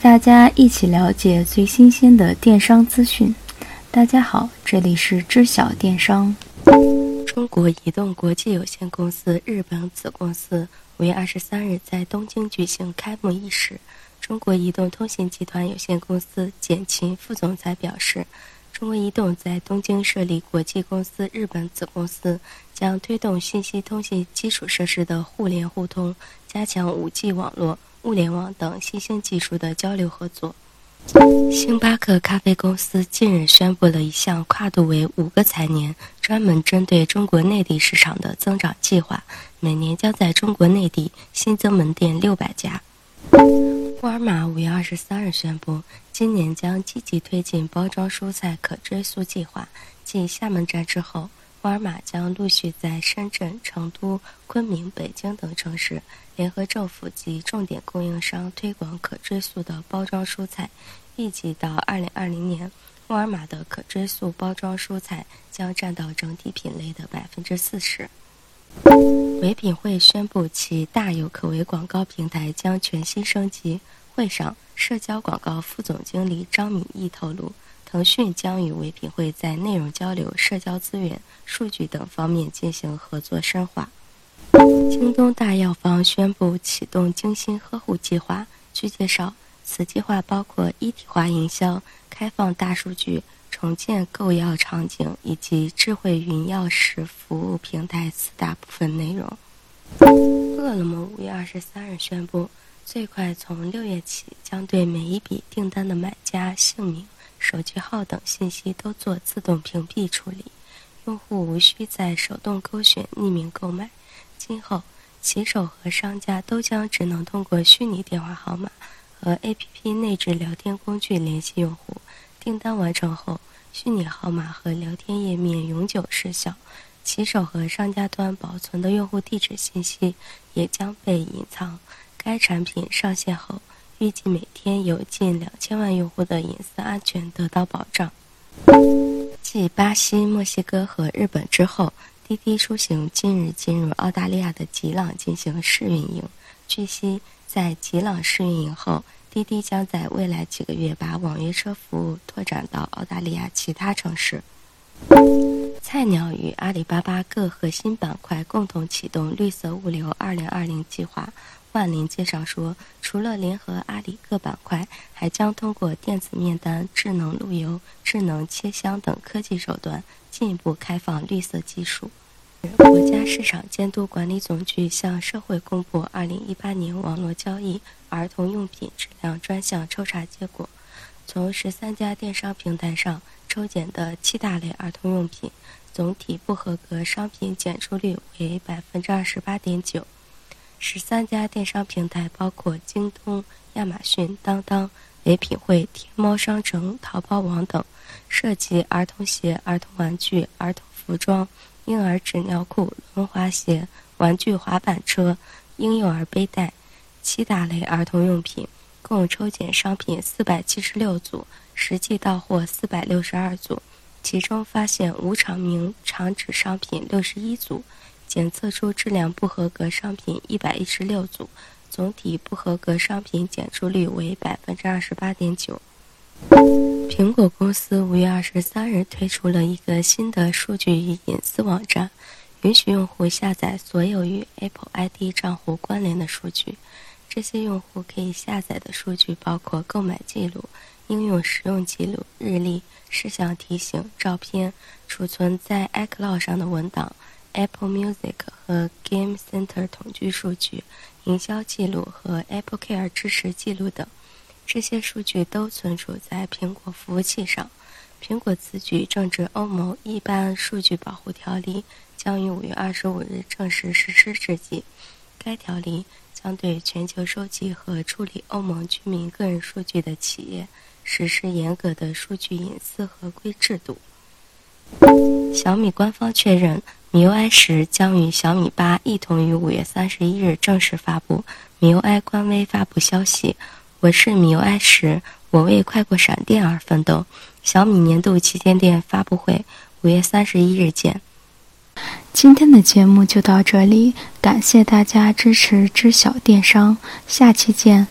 大家一起了解最新鲜的电商资讯。大家好，这里是知晓电商。中国移动国际有限公司日本子公司五月二十三日在东京举行开幕仪式。中国移动通信集团有限公司简勤副总裁表示，中国移动在东京设立国际公司日本子公司，将推动信息通信基础设施的互联互通，加强五 G 网络。物联网等新兴技术的交流合作。星巴克咖啡公司近日宣布了一项跨度为五个财年、专门针对中国内地市场的增长计划，每年将在中国内地新增门店六百家。沃尔玛五月二十三日宣布，今年将积极推进包装蔬菜可追溯计划，继厦门站之后。沃尔玛将陆续在深圳、成都、昆明、北京等城市联合政府及重点供应商推广可追溯的包装蔬菜。预计到2020年，沃尔玛的可追溯包装蔬菜将占到整体品类的百分之四十。唯品会宣布其大有可为广告平台将全新升级。会上，社交广告副总经理张敏义透露。腾讯将与唯品会在内容交流、社交资源、数据等方面进行合作深化。京东大药房宣布启动精心呵护计划。据介绍，此计划包括一体化营销、开放大数据、重建购药场景以及智慧云药食服务平台四大部分内容。饿了么五月二十三日宣布，最快从六月起将对每一笔订单的买家姓名。手机号等信息都做自动屏蔽处理，用户无需再手动勾选匿名购买。今后，骑手和商家都将只能通过虚拟电话号码和 APP 内置聊天工具联系用户。订单完成后，虚拟号码和聊天页面永久失效，骑手和商家端保存的用户地址信息也将被隐藏。该产品上线后。预计每天有近两千万用户的隐私安全得到保障。继巴西、墨西哥和日本之后，滴滴出行近日进入澳大利亚的吉朗进行试运营。据悉，在吉朗试运营后，滴滴将在未来几个月把网约车服务拓展到澳大利亚其他城市。菜鸟与阿里巴巴各核心板块共同启动绿色物流2020计划。万林介绍说，除了联合阿里各板块，还将通过电子面单、智能路由、智能切箱等科技手段，进一步开放绿色技术。国家市场监督管理总局向社会公布2018年网络交易儿童用品质量专项抽查结果，从十三家电商平台上抽检的七大类儿童用品，总体不合格商品检出率为百分之二十八点九。十三家电商平台包括京东、亚马逊、当当、唯品会、天猫商城、淘宝网等，涉及儿童鞋、儿童玩具、儿童服装、婴儿纸尿裤、轮滑鞋、玩具滑板车、婴幼儿背带七大类儿童用品，共抽检商品四百七十六组，实际到货四百六十二组，其中发现无厂名厂址商品六十一组。检测出质量不合格商品一百一十六组，总体不合格商品检出率为百分之二十八点九。苹果公司五月二十三日推出了一个新的数据与隐私网站，允许用户下载所有与 Apple ID 账户关联的数据。这些用户可以下载的数据包括购买记录、应用使用记录、日历、事项提醒、照片、储存在 iCloud 上的文档。Apple Music 和 Game Center 统计数据、营销记录和 Apple Care 支持记录等，这些数据都存储在苹果服务器上。苹果此举正值欧盟一般数据保护条例将于五月二十五日正式实施之际，该条例将对全球收集和处理欧盟居民个人数据的企业实施严格的数据隐私合规制度。小米官方确认。MIUI 十将与小米八一同于五月三十一日正式发布。MIUI 官微发布消息：“我是 MIUI 十，我为快过闪电而奋斗。”小米年度旗舰店发布会五月三十一日见。今天的节目就到这里，感谢大家支持知晓电商，下期见。